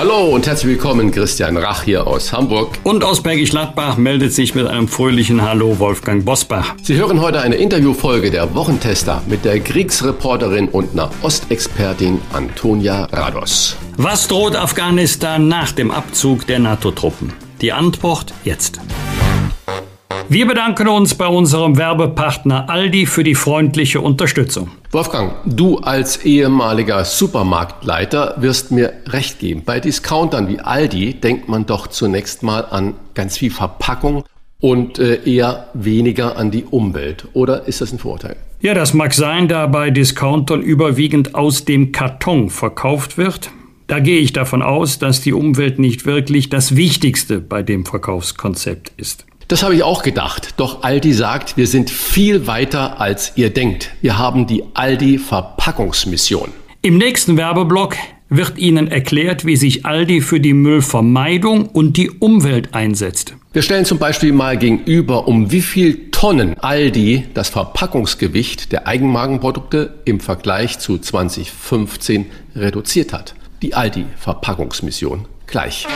Hallo und herzlich willkommen, Christian Rach hier aus Hamburg. Und aus Bergisch Gladbach meldet sich mit einem fröhlichen Hallo Wolfgang Bosbach. Sie hören heute eine Interviewfolge der Wochentester mit der Kriegsreporterin und Nahostexpertin Antonia Rados. Was droht Afghanistan nach dem Abzug der NATO-Truppen? Die Antwort jetzt. Wir bedanken uns bei unserem Werbepartner Aldi für die freundliche Unterstützung. Wolfgang, du als ehemaliger Supermarktleiter wirst mir recht geben. Bei Discountern wie Aldi denkt man doch zunächst mal an ganz viel Verpackung und äh, eher weniger an die Umwelt. Oder ist das ein Vorteil? Ja, das mag sein, da bei Discountern überwiegend aus dem Karton verkauft wird. Da gehe ich davon aus, dass die Umwelt nicht wirklich das Wichtigste bei dem Verkaufskonzept ist. Das habe ich auch gedacht. Doch Aldi sagt, wir sind viel weiter, als ihr denkt. Wir haben die Aldi Verpackungsmission. Im nächsten Werbeblock wird Ihnen erklärt, wie sich Aldi für die Müllvermeidung und die Umwelt einsetzt. Wir stellen zum Beispiel mal gegenüber, um wie viel Tonnen Aldi das Verpackungsgewicht der Eigenmarkenprodukte im Vergleich zu 2015 reduziert hat. Die Aldi Verpackungsmission gleich.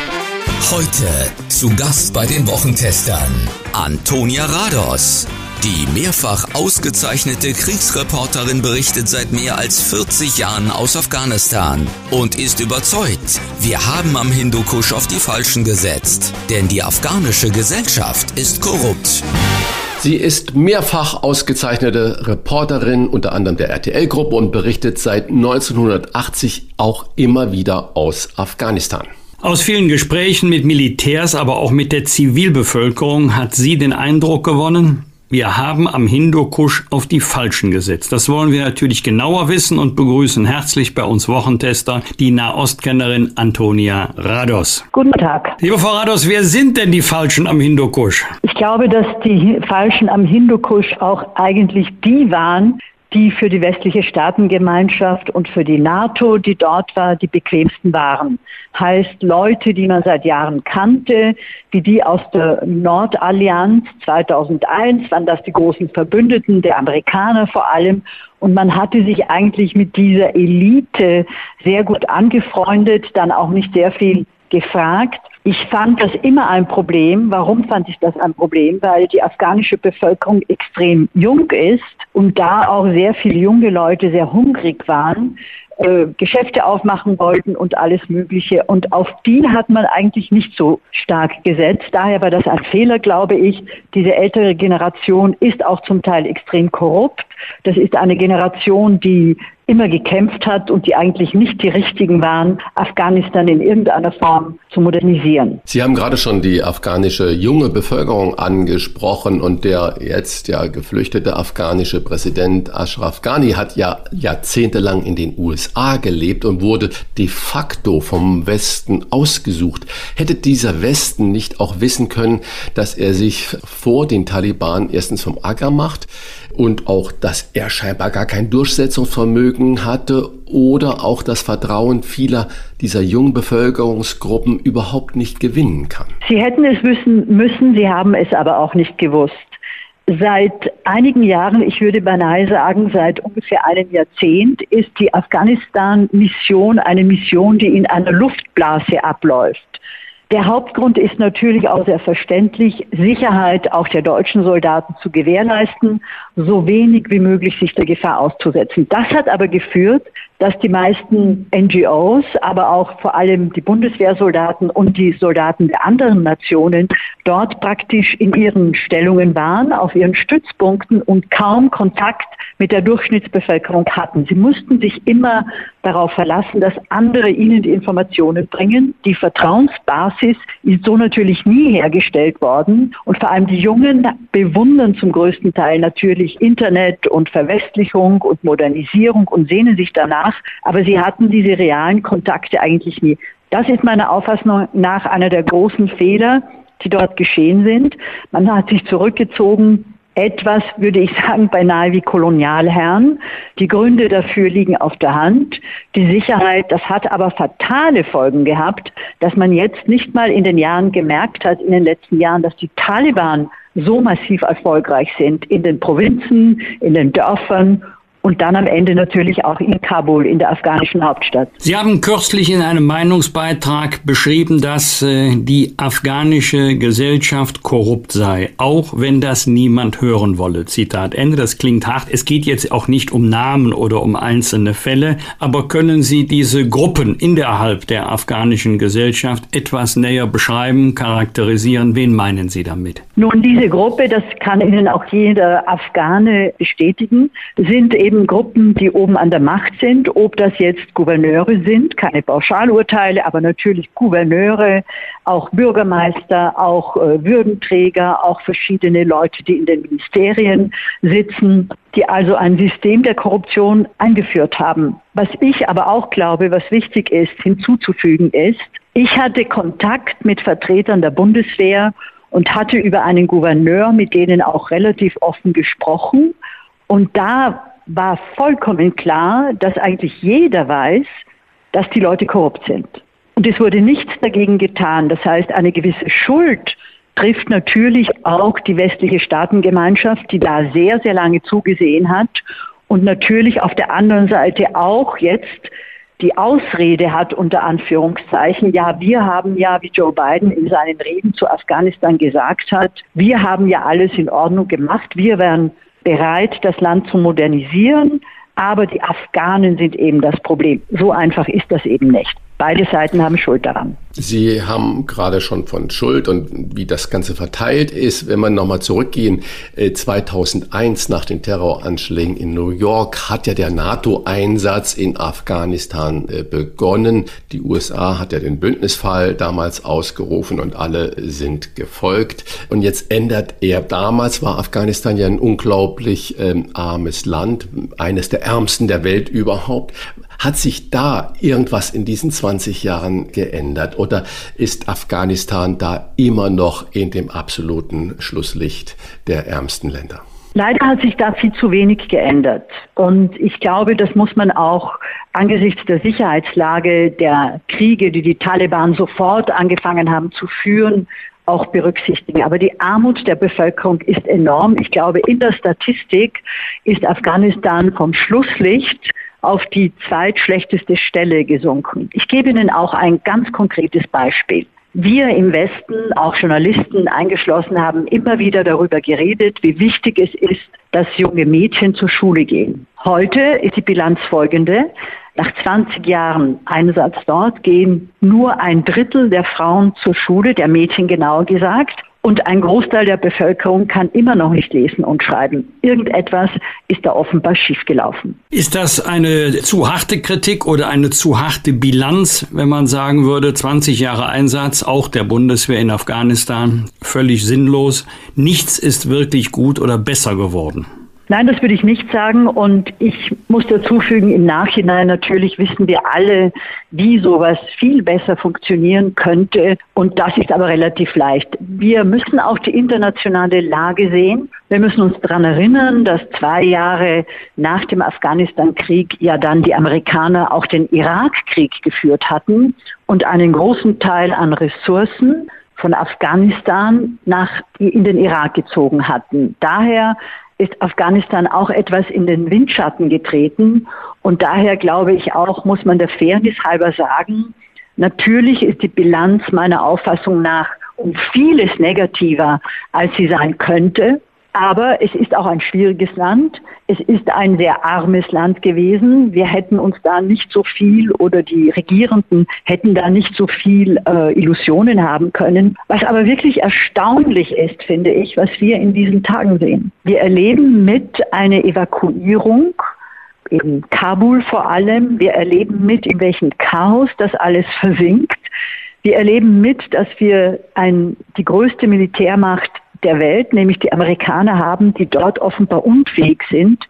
Heute zu Gast bei den Wochentestern Antonia Rados. Die mehrfach ausgezeichnete Kriegsreporterin berichtet seit mehr als 40 Jahren aus Afghanistan und ist überzeugt, wir haben am Hindukusch auf die Falschen gesetzt, denn die afghanische Gesellschaft ist korrupt. Sie ist mehrfach ausgezeichnete Reporterin unter anderem der RTL-Gruppe und berichtet seit 1980 auch immer wieder aus Afghanistan. Aus vielen Gesprächen mit Militärs, aber auch mit der Zivilbevölkerung hat sie den Eindruck gewonnen, wir haben am Hindukusch auf die Falschen gesetzt. Das wollen wir natürlich genauer wissen und begrüßen herzlich bei uns Wochentester die Nahostkennerin Antonia Rados. Guten Tag. Liebe Frau Rados, wer sind denn die Falschen am Hindukusch? Ich glaube, dass die Falschen am Hindukusch auch eigentlich die waren, die für die westliche Staatengemeinschaft und für die NATO, die dort war, die bequemsten waren. Heißt Leute, die man seit Jahren kannte, wie die aus der Nordallianz 2001, waren das die großen Verbündeten der Amerikaner vor allem. Und man hatte sich eigentlich mit dieser Elite sehr gut angefreundet, dann auch nicht sehr viel gefragt. Ich fand das immer ein Problem. Warum fand ich das ein Problem? Weil die afghanische Bevölkerung extrem jung ist und da auch sehr viele junge Leute sehr hungrig waren äh, Geschäfte aufmachen wollten und alles Mögliche. Und auf die hat man eigentlich nicht so stark gesetzt. Daher war das ein Fehler, glaube ich. Diese ältere Generation ist auch zum Teil extrem korrupt. Das ist eine Generation, die immer gekämpft hat und die eigentlich nicht die richtigen waren, Afghanistan in irgendeiner Form zu modernisieren. Sie haben gerade schon die afghanische junge Bevölkerung angesprochen und der jetzt ja geflüchtete afghanische Präsident Ashraf Ghani hat ja jahrzehntelang in den USA gelebt und wurde de facto vom Westen ausgesucht. Hätte dieser Westen nicht auch wissen können, dass er sich vor den Taliban erstens vom Acker macht, und auch, dass er scheinbar gar kein Durchsetzungsvermögen hatte oder auch das Vertrauen vieler dieser jungen Bevölkerungsgruppen überhaupt nicht gewinnen kann. Sie hätten es wissen müssen, sie haben es aber auch nicht gewusst. Seit einigen Jahren, ich würde beinahe sagen, seit ungefähr einem Jahrzehnt, ist die Afghanistan-Mission eine Mission, die in einer Luftblase abläuft. Der Hauptgrund ist natürlich auch sehr verständlich, Sicherheit auch der deutschen Soldaten zu gewährleisten, so wenig wie möglich sich der Gefahr auszusetzen. Das hat aber geführt, dass die meisten NGOs, aber auch vor allem die Bundeswehrsoldaten und die Soldaten der anderen Nationen dort praktisch in ihren Stellungen waren, auf ihren Stützpunkten und kaum Kontakt mit der Durchschnittsbevölkerung hatten. Sie mussten sich immer darauf verlassen, dass andere ihnen die Informationen bringen. Die Vertrauensbasis ist so natürlich nie hergestellt worden. Und vor allem die Jungen bewundern zum größten Teil natürlich Internet und Verwestlichung und Modernisierung und sehnen sich danach. Aber sie hatten diese realen Kontakte eigentlich nie. Das ist meiner Auffassung nach einer der großen Fehler, die dort geschehen sind. Man hat sich zurückgezogen etwas, würde ich sagen, beinahe wie Kolonialherren. Die Gründe dafür liegen auf der Hand. Die Sicherheit, das hat aber fatale Folgen gehabt, dass man jetzt nicht mal in den Jahren gemerkt hat, in den letzten Jahren, dass die Taliban so massiv erfolgreich sind in den Provinzen, in den Dörfern und dann am Ende natürlich auch in Kabul, in der afghanischen Hauptstadt. Sie haben kürzlich in einem Meinungsbeitrag beschrieben, dass äh, die afghanische Gesellschaft korrupt sei, auch wenn das niemand hören wolle. Zitat Ende. Das klingt hart. Es geht jetzt auch nicht um Namen oder um einzelne Fälle, aber können Sie diese Gruppen innerhalb der afghanischen Gesellschaft etwas näher beschreiben, charakterisieren? Wen meinen Sie damit? Nun, diese Gruppe, das kann Ihnen auch jeder Afghane bestätigen, sind eben eben Gruppen, die oben an der Macht sind, ob das jetzt Gouverneure sind, keine Pauschalurteile, aber natürlich Gouverneure, auch Bürgermeister, auch äh, Würdenträger, auch verschiedene Leute, die in den Ministerien sitzen, die also ein System der Korruption eingeführt haben. Was ich aber auch glaube, was wichtig ist, hinzuzufügen ist, ich hatte Kontakt mit Vertretern der Bundeswehr und hatte über einen Gouverneur mit denen auch relativ offen gesprochen. Und da war vollkommen klar, dass eigentlich jeder weiß, dass die Leute korrupt sind. Und es wurde nichts dagegen getan. Das heißt, eine gewisse Schuld trifft natürlich auch die westliche Staatengemeinschaft, die da sehr, sehr lange zugesehen hat und natürlich auf der anderen Seite auch jetzt die Ausrede hat, unter Anführungszeichen, ja, wir haben ja, wie Joe Biden in seinen Reden zu Afghanistan gesagt hat, wir haben ja alles in Ordnung gemacht, wir wären bereit, das Land zu modernisieren, aber die Afghanen sind eben das Problem. So einfach ist das eben nicht. Beide Seiten haben Schuld daran. Sie haben gerade schon von Schuld und wie das Ganze verteilt ist. Wenn man nochmal zurückgehen, 2001 äh, nach den Terroranschlägen in New York hat ja der NATO-Einsatz in Afghanistan äh, begonnen. Die USA hat ja den Bündnisfall damals ausgerufen und alle sind gefolgt. Und jetzt ändert er, damals war Afghanistan ja ein unglaublich ähm, armes Land, eines der ärmsten der Welt überhaupt. Hat sich da irgendwas in diesen 20 Jahren geändert oder ist Afghanistan da immer noch in dem absoluten Schlusslicht der ärmsten Länder? Leider hat sich da viel zu wenig geändert. Und ich glaube, das muss man auch angesichts der Sicherheitslage der Kriege, die die Taliban sofort angefangen haben zu führen, auch berücksichtigen. Aber die Armut der Bevölkerung ist enorm. Ich glaube, in der Statistik ist Afghanistan vom Schlusslicht auf die zweitschlechteste Stelle gesunken. Ich gebe Ihnen auch ein ganz konkretes Beispiel. Wir im Westen, auch Journalisten eingeschlossen, haben immer wieder darüber geredet, wie wichtig es ist, dass junge Mädchen zur Schule gehen. Heute ist die Bilanz folgende. Nach 20 Jahren Einsatz dort gehen nur ein Drittel der Frauen zur Schule, der Mädchen genauer gesagt. Und ein Großteil der Bevölkerung kann immer noch nicht lesen und schreiben. Irgendetwas ist da offenbar schiefgelaufen. Ist das eine zu harte Kritik oder eine zu harte Bilanz, wenn man sagen würde, 20 Jahre Einsatz, auch der Bundeswehr in Afghanistan, völlig sinnlos. Nichts ist wirklich gut oder besser geworden? Nein, das würde ich nicht sagen. Und ich muss dazu fügen, im Nachhinein natürlich wissen wir alle, wie sowas viel besser funktionieren könnte. Und das ist aber relativ leicht. Wir müssen auch die internationale Lage sehen. Wir müssen uns daran erinnern, dass zwei Jahre nach dem Afghanistan-Krieg ja dann die Amerikaner auch den Irak-Krieg geführt hatten und einen großen Teil an Ressourcen von Afghanistan nach in den Irak gezogen hatten. Daher ist Afghanistan auch etwas in den Windschatten getreten. Und daher glaube ich auch, muss man der Fairness halber sagen, natürlich ist die Bilanz meiner Auffassung nach um vieles negativer, als sie sein könnte. Aber es ist auch ein schwieriges Land. Es ist ein sehr armes Land gewesen. Wir hätten uns da nicht so viel oder die Regierenden hätten da nicht so viel äh, Illusionen haben können. Was aber wirklich erstaunlich ist, finde ich, was wir in diesen Tagen sehen. Wir erleben mit einer Evakuierung in Kabul vor allem. Wir erleben mit, in welchem Chaos das alles versinkt. Wir erleben mit, dass wir ein, die größte Militärmacht der Welt, nämlich die Amerikaner haben, die dort offenbar unfähig sind,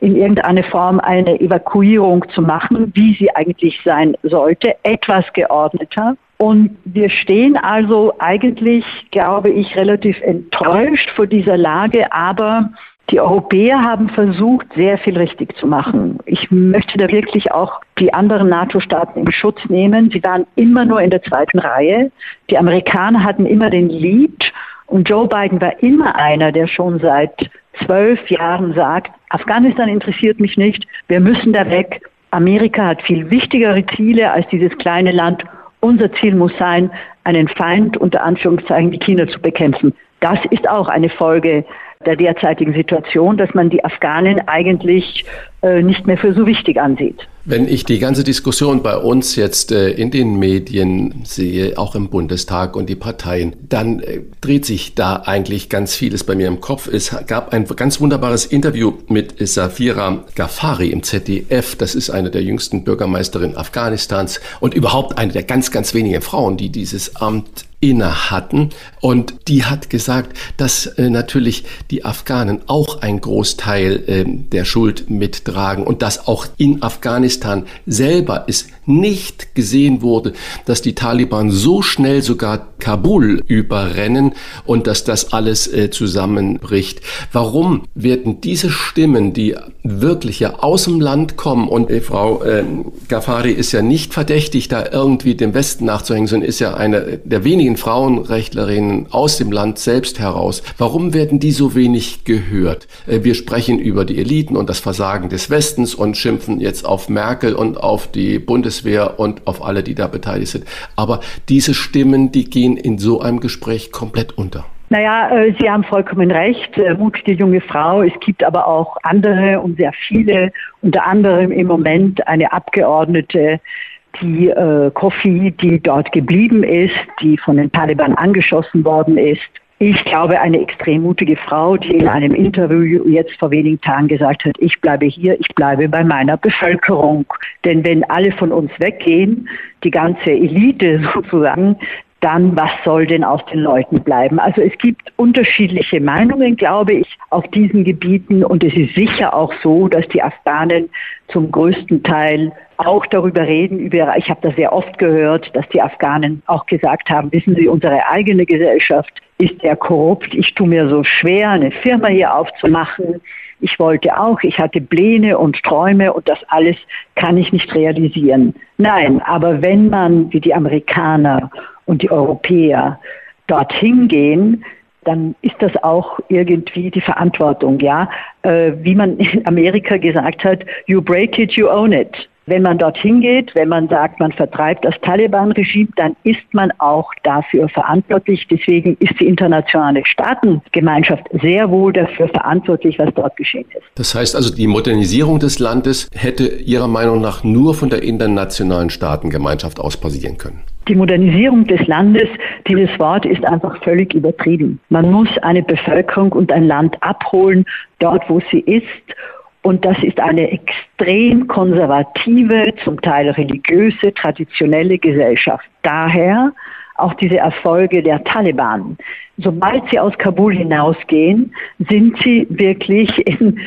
in irgendeiner Form eine Evakuierung zu machen, wie sie eigentlich sein sollte, etwas geordneter. Und wir stehen also eigentlich, glaube ich, relativ enttäuscht vor dieser Lage, aber die Europäer haben versucht, sehr viel richtig zu machen. Ich möchte da wirklich auch die anderen NATO-Staaten in Schutz nehmen. Sie waren immer nur in der zweiten Reihe. Die Amerikaner hatten immer den Lead und Joe Biden war immer einer, der schon seit zwölf Jahren sagt, Afghanistan interessiert mich nicht, wir müssen da weg. Amerika hat viel wichtigere Ziele als dieses kleine Land unser Ziel muss sein, einen Feind unter Anführungszeichen wie China zu bekämpfen. Das ist auch eine Folge der derzeitigen Situation, dass man die Afghanen eigentlich äh, nicht mehr für so wichtig ansieht. Wenn ich die ganze Diskussion bei uns jetzt äh, in den Medien sehe, auch im Bundestag und die Parteien, dann äh, dreht sich da eigentlich ganz vieles bei mir im Kopf. Es gab ein ganz wunderbares Interview mit Safira Ghaffari im ZDF. Das ist eine der jüngsten Bürgermeisterinnen Afghanistans und überhaupt eine der ganz, ganz wenigen Frauen, die dieses Amt inne hatten. Und die hat gesagt, dass äh, natürlich die Afghanen auch ein Großteil der Schuld mittragen und dass auch in Afghanistan selber es nicht gesehen wurde, dass die Taliban so schnell sogar Kabul überrennen und dass das alles äh, zusammenbricht. Warum werden diese Stimmen, die wirklich ja aus dem Land kommen und äh, Frau äh, Ghaffari ist ja nicht verdächtig, da irgendwie dem Westen nachzuhängen, sondern ist ja eine der wenigen Frauenrechtlerinnen aus dem Land selbst heraus. Warum werden die so wenig gehört? Äh, wir sprechen über die Eliten und das Versagen des Westens und schimpfen jetzt auf Merkel und auf die Bundeswehr und auf alle, die da beteiligt sind. Aber diese Stimmen, die gehen in so einem Gespräch komplett unter. Naja, äh, Sie haben vollkommen recht. Äh, mutige junge Frau. Es gibt aber auch andere und sehr viele, unter anderem im Moment eine Abgeordnete, die äh, Kofi, die dort geblieben ist, die von den Taliban angeschossen worden ist. Ich glaube, eine extrem mutige Frau, die in einem Interview jetzt vor wenigen Tagen gesagt hat, ich bleibe hier, ich bleibe bei meiner Bevölkerung. Denn wenn alle von uns weggehen, die ganze Elite sozusagen, dann was soll denn aus den Leuten bleiben? Also es gibt unterschiedliche Meinungen, glaube ich, auf diesen Gebieten und es ist sicher auch so, dass die Afghanen zum größten Teil auch darüber reden, über, ich habe das sehr oft gehört, dass die Afghanen auch gesagt haben, wissen Sie, unsere eigene Gesellschaft ist sehr korrupt. Ich tue mir so schwer, eine Firma hier aufzumachen. Ich wollte auch, ich hatte Pläne und Träume und das alles kann ich nicht realisieren. Nein, aber wenn man wie die Amerikaner und die Europäer dorthin gehen, dann ist das auch irgendwie die Verantwortung, ja. Äh, wie man in Amerika gesagt hat, you break it, you own it. Wenn man dorthin geht, wenn man sagt, man vertreibt das Taliban-Regime, dann ist man auch dafür verantwortlich. Deswegen ist die internationale Staatengemeinschaft sehr wohl dafür verantwortlich, was dort geschehen ist. Das heißt also, die Modernisierung des Landes hätte Ihrer Meinung nach nur von der internationalen Staatengemeinschaft aus passieren können? Die Modernisierung des Landes, dieses Wort ist einfach völlig übertrieben. Man muss eine Bevölkerung und ein Land abholen, dort wo sie ist und das ist eine extrem konservative, zum Teil religiöse, traditionelle Gesellschaft. Daher auch diese Erfolge der Taliban. Sobald sie aus Kabul hinausgehen, sind sie wirklich in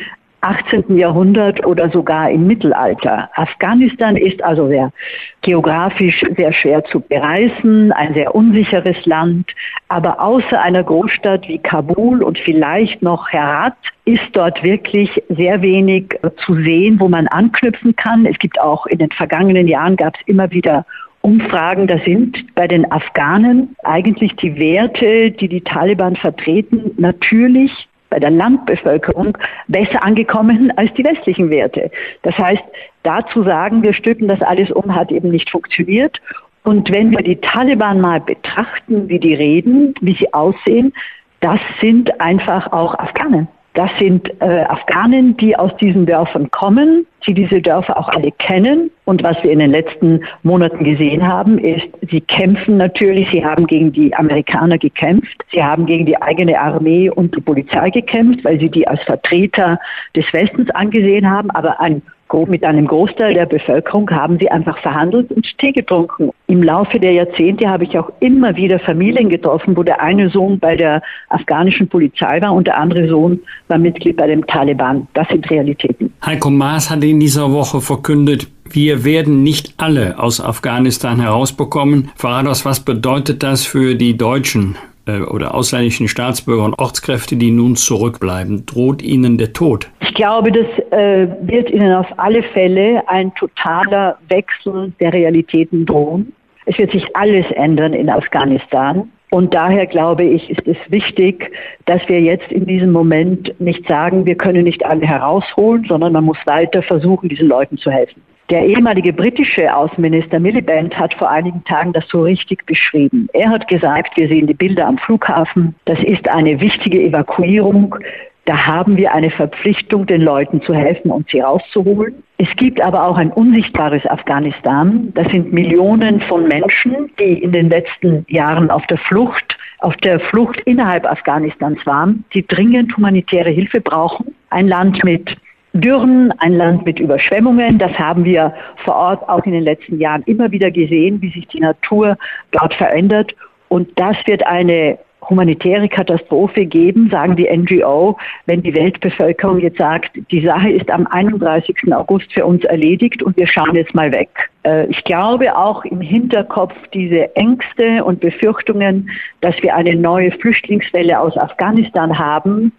18. Jahrhundert oder sogar im Mittelalter. Afghanistan ist also sehr geografisch sehr schwer zu bereisen, ein sehr unsicheres Land, aber außer einer Großstadt wie Kabul und vielleicht noch Herat ist dort wirklich sehr wenig zu sehen, wo man anknüpfen kann. Es gibt auch in den vergangenen Jahren gab es immer wieder Umfragen, da sind bei den Afghanen eigentlich die Werte, die die Taliban vertreten, natürlich bei der Landbevölkerung besser angekommen als die westlichen Werte. Das heißt, dazu sagen, wir stücken das alles um, hat eben nicht funktioniert. Und wenn wir die Taliban mal betrachten, wie die reden, wie sie aussehen, das sind einfach auch Afghanen. Das sind äh, Afghanen, die aus diesen Dörfern kommen, die diese Dörfer auch alle kennen. Und was wir in den letzten Monaten gesehen haben, ist, sie kämpfen natürlich, sie haben gegen die Amerikaner gekämpft, sie haben gegen die eigene Armee und die Polizei gekämpft, weil sie die als Vertreter des Westens angesehen haben. Aber ein mit einem Großteil der Bevölkerung haben sie einfach verhandelt und Tee getrunken. Im Laufe der Jahrzehnte habe ich auch immer wieder Familien getroffen, wo der eine Sohn bei der afghanischen Polizei war und der andere Sohn war Mitglied bei dem Taliban. Das sind Realitäten. Heiko Maas hat in dieser Woche verkündet, wir werden nicht alle aus Afghanistan herausbekommen. Farados, was bedeutet das für die Deutschen? Äh, oder ausländischen Staatsbürger und Ortskräfte, die nun zurückbleiben? Droht ihnen der Tod? Ich glaube, das äh, wird ihnen auf alle Fälle ein totaler Wechsel der Realitäten drohen. Es wird sich alles ändern in Afghanistan. Und daher glaube ich, ist es wichtig, dass wir jetzt in diesem Moment nicht sagen, wir können nicht alle herausholen, sondern man muss weiter versuchen, diesen Leuten zu helfen. Der ehemalige britische Außenminister Miliband hat vor einigen Tagen das so richtig beschrieben. Er hat gesagt, wir sehen die Bilder am Flughafen, das ist eine wichtige Evakuierung. Da haben wir eine Verpflichtung, den Leuten zu helfen und sie rauszuholen. Es gibt aber auch ein unsichtbares Afghanistan. Das sind Millionen von Menschen, die in den letzten Jahren auf der Flucht, auf der Flucht innerhalb Afghanistans waren, die dringend humanitäre Hilfe brauchen. Ein Land mit Dürren, ein Land mit Überschwemmungen. Das haben wir vor Ort auch in den letzten Jahren immer wieder gesehen, wie sich die Natur dort verändert. Und das wird eine humanitäre Katastrophe geben, sagen die NGO, wenn die Weltbevölkerung jetzt sagt, die Sache ist am 31. August für uns erledigt und wir schauen jetzt mal weg. Äh, ich glaube auch im Hinterkopf diese Ängste und Befürchtungen, dass wir eine neue Flüchtlingswelle aus Afghanistan haben,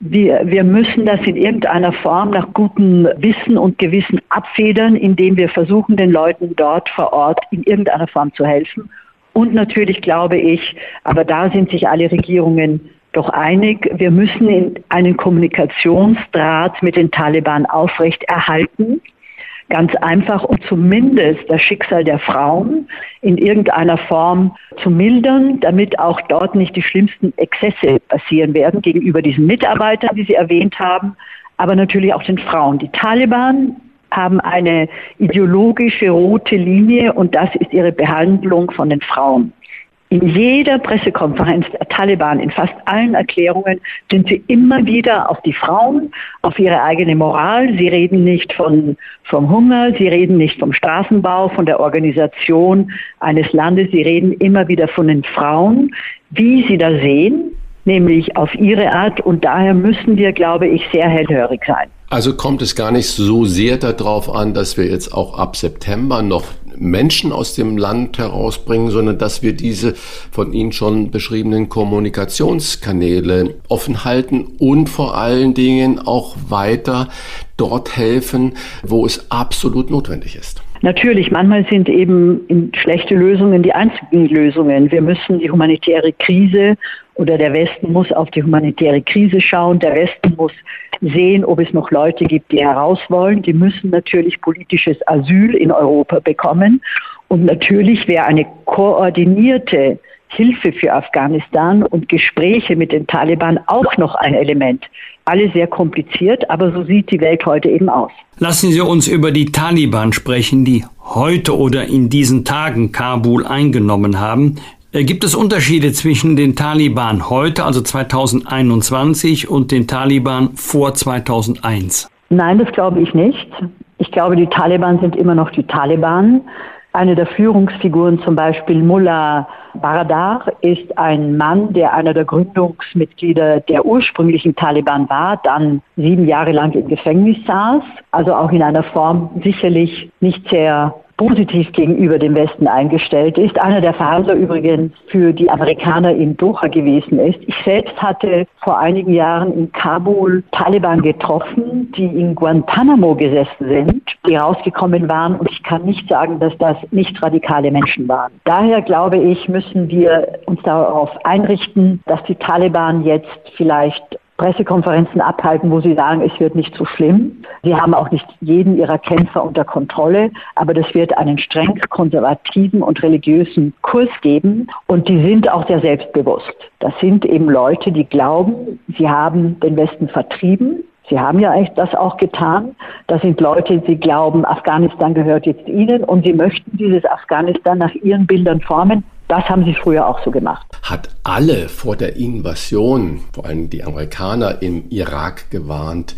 wir, wir müssen das in irgendeiner Form nach gutem Wissen und Gewissen abfedern, indem wir versuchen, den Leuten dort vor Ort in irgendeiner Form zu helfen. Und natürlich glaube ich, aber da sind sich alle Regierungen doch einig, wir müssen einen Kommunikationsdraht mit den Taliban aufrechterhalten. Ganz einfach, um zumindest das Schicksal der Frauen in irgendeiner Form zu mildern, damit auch dort nicht die schlimmsten Exzesse passieren werden gegenüber diesen Mitarbeitern, die Sie erwähnt haben, aber natürlich auch den Frauen. Die Taliban haben eine ideologische rote Linie und das ist ihre Behandlung von den Frauen. In jeder Pressekonferenz der Taliban, in fast allen Erklärungen, sind sie immer wieder auf die Frauen, auf ihre eigene Moral. Sie reden nicht von, vom Hunger, sie reden nicht vom Straßenbau, von der Organisation eines Landes. Sie reden immer wieder von den Frauen, wie sie da sehen, nämlich auf ihre Art. Und daher müssen wir, glaube ich, sehr hellhörig sein. Also kommt es gar nicht so sehr darauf an, dass wir jetzt auch ab September noch Menschen aus dem Land herausbringen, sondern dass wir diese von Ihnen schon beschriebenen Kommunikationskanäle offen halten und vor allen Dingen auch weiter dort helfen, wo es absolut notwendig ist. Natürlich, manchmal sind eben schlechte Lösungen die einzigen Lösungen. Wir müssen die humanitäre Krise oder der Westen muss auf die humanitäre Krise schauen. Der Westen muss sehen, ob es noch Leute gibt, die heraus wollen. Die müssen natürlich politisches Asyl in Europa bekommen. Und natürlich wäre eine koordinierte Hilfe für Afghanistan und Gespräche mit den Taliban auch noch ein Element. Alle sehr kompliziert, aber so sieht die Welt heute eben aus. Lassen Sie uns über die Taliban sprechen, die heute oder in diesen Tagen Kabul eingenommen haben. Äh, gibt es Unterschiede zwischen den Taliban heute, also 2021, und den Taliban vor 2001? Nein, das glaube ich nicht. Ich glaube, die Taliban sind immer noch die Taliban. Eine der Führungsfiguren, zum Beispiel Mullah Baradar, ist ein Mann, der einer der Gründungsmitglieder der ursprünglichen Taliban war, dann sieben Jahre lang im Gefängnis saß, also auch in einer Form sicherlich nicht sehr positiv gegenüber dem Westen eingestellt ist. Einer der Verhandler übrigens für die Amerikaner in Doha gewesen ist. Ich selbst hatte vor einigen Jahren in Kabul Taliban getroffen, die in Guantanamo gesessen sind, die rausgekommen waren. Und ich kann nicht sagen, dass das nicht radikale Menschen waren. Daher glaube ich, müssen wir uns darauf einrichten, dass die Taliban jetzt vielleicht Pressekonferenzen abhalten, wo sie sagen, es wird nicht so schlimm. Sie haben auch nicht jeden ihrer Kämpfer unter Kontrolle, aber das wird einen streng konservativen und religiösen Kurs geben und die sind auch sehr selbstbewusst. Das sind eben Leute, die glauben, sie haben den Westen vertrieben. Sie haben ja das auch getan. Das sind Leute, die glauben, Afghanistan gehört jetzt ihnen und sie möchten dieses Afghanistan nach ihren Bildern formen. Das haben sie früher auch so gemacht. Hat alle vor der Invasion, vor allem die Amerikaner im Irak gewarnt.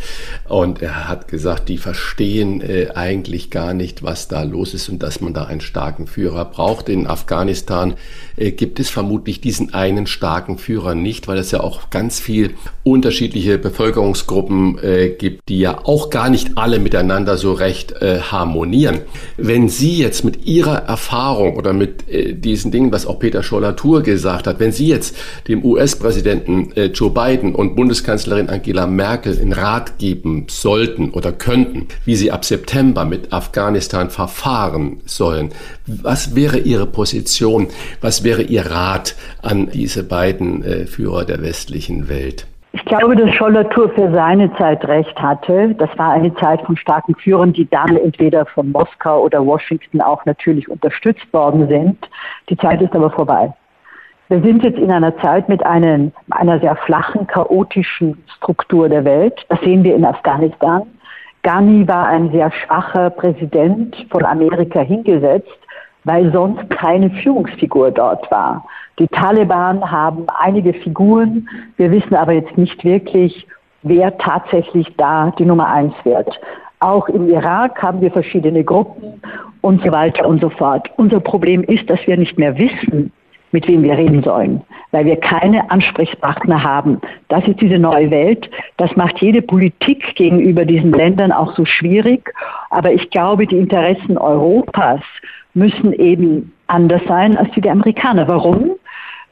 Und er hat gesagt, die verstehen äh, eigentlich gar nicht, was da los ist und dass man da einen starken Führer braucht. In Afghanistan äh, gibt es vermutlich diesen einen starken Führer nicht, weil es ja auch ganz viel unterschiedliche Bevölkerungsgruppen äh, gibt, die ja auch gar nicht alle miteinander so recht äh, harmonieren. Wenn Sie jetzt mit Ihrer Erfahrung oder mit äh, diesen Dingen, was auch Peter Scholler-Tour gesagt hat, wenn Sie jetzt dem US-Präsidenten äh, Joe Biden und Bundeskanzlerin Angela Merkel in Rat geben sollten oder könnten, wie sie ab September mit Afghanistan verfahren sollen, was wäre Ihre Position? Was wäre Ihr Rat an diese beiden äh, Führer der westlichen Welt? Ich glaube, dass Scholler-Tour für seine Zeit recht hatte. Das war eine Zeit von starken Führern, die dann entweder von Moskau oder Washington auch natürlich unterstützt worden sind. Die Zeit ist aber vorbei. Wir sind jetzt in einer Zeit mit einem, einer sehr flachen, chaotischen Struktur der Welt. Das sehen wir in Afghanistan. Ghani war ein sehr schwacher Präsident von Amerika hingesetzt, weil sonst keine Führungsfigur dort war. Die Taliban haben einige Figuren. Wir wissen aber jetzt nicht wirklich, wer tatsächlich da die Nummer eins wird. Auch im Irak haben wir verschiedene Gruppen und so weiter und so fort. Unser Problem ist, dass wir nicht mehr wissen, mit wem wir reden sollen, weil wir keine Ansprechpartner haben. Das ist diese neue Welt. Das macht jede Politik gegenüber diesen Ländern auch so schwierig. Aber ich glaube, die Interessen Europas müssen eben anders sein als die der Amerikaner. Warum?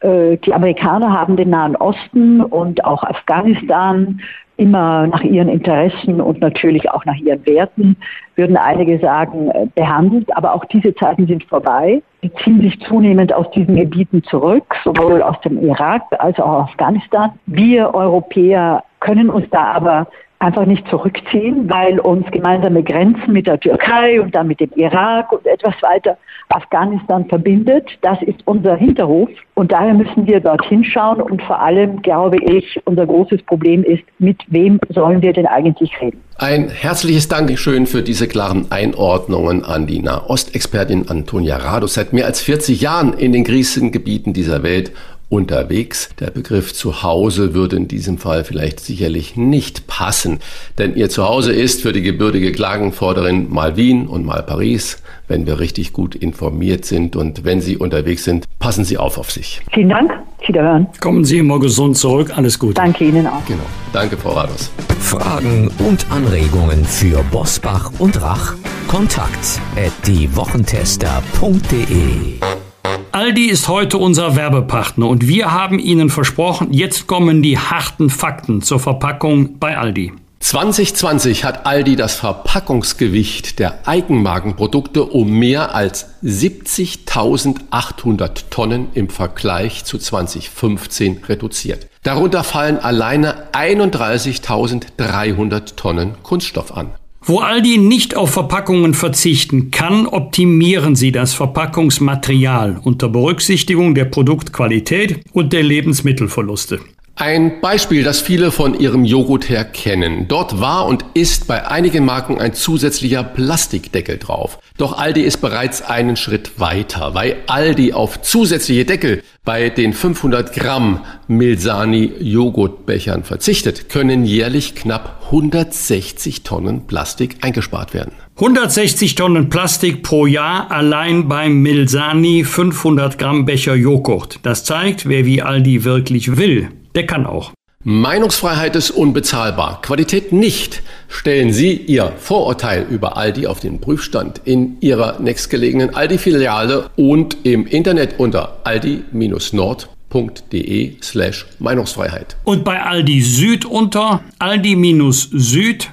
Äh, die Amerikaner haben den Nahen Osten und auch Afghanistan immer nach ihren Interessen und natürlich auch nach ihren Werten, würden einige sagen, äh, behandelt. Aber auch diese Zeiten sind vorbei. Die ziehen sich zunehmend aus diesen Gebieten zurück, sowohl aus dem Irak als auch aus Afghanistan. Wir Europäer können uns da aber einfach nicht zurückziehen, weil uns gemeinsame Grenzen mit der Türkei und dann mit dem Irak und etwas weiter Afghanistan verbindet. Das ist unser Hinterhof und daher müssen wir dorthin schauen und vor allem glaube ich, unser großes Problem ist, mit wem sollen wir denn eigentlich reden? Ein herzliches Dankeschön für diese klaren Einordnungen an die Nahostexpertin Antonia Radus. Seit mehr als 40 Jahren in den Krisengebieten dieser Welt unterwegs. Der Begriff Zuhause würde in diesem Fall vielleicht sicherlich nicht passen, denn ihr Zuhause ist für die gebürtige Klagenforderin mal Wien und mal Paris, wenn wir richtig gut informiert sind und wenn Sie unterwegs sind, passen Sie auf auf sich. Vielen Dank, wiederhören. Kommen Sie immer gesund zurück, alles Gute. Danke Ihnen auch. Genau, danke Frau Rados. Fragen und Anregungen für Bosbach und Rach? Kontakt at diewochentester.de Aldi ist heute unser Werbepartner und wir haben Ihnen versprochen, jetzt kommen die harten Fakten zur Verpackung bei Aldi. 2020 hat Aldi das Verpackungsgewicht der Eigenmarkenprodukte um mehr als 70.800 Tonnen im Vergleich zu 2015 reduziert. Darunter fallen alleine 31.300 Tonnen Kunststoff an. Wo Aldi nicht auf Verpackungen verzichten kann, optimieren sie das Verpackungsmaterial unter Berücksichtigung der Produktqualität und der Lebensmittelverluste. Ein Beispiel, das viele von ihrem Joghurt her kennen. Dort war und ist bei einigen Marken ein zusätzlicher Plastikdeckel drauf. Doch Aldi ist bereits einen Schritt weiter, weil Aldi auf zusätzliche Deckel bei den 500 Gramm Milsani Joghurtbechern verzichtet, können jährlich knapp 160 Tonnen Plastik eingespart werden. 160 Tonnen Plastik pro Jahr allein beim Milsani 500 Gramm Becher Joghurt. Das zeigt, wer wie Aldi wirklich will der kann auch. Meinungsfreiheit ist unbezahlbar, Qualität nicht. Stellen Sie Ihr Vorurteil über Aldi auf den Prüfstand in Ihrer nächstgelegenen Aldi-Filiale und im Internet unter aldi-nord.de slash Meinungsfreiheit. Und bei Aldi Süd unter aldi-süd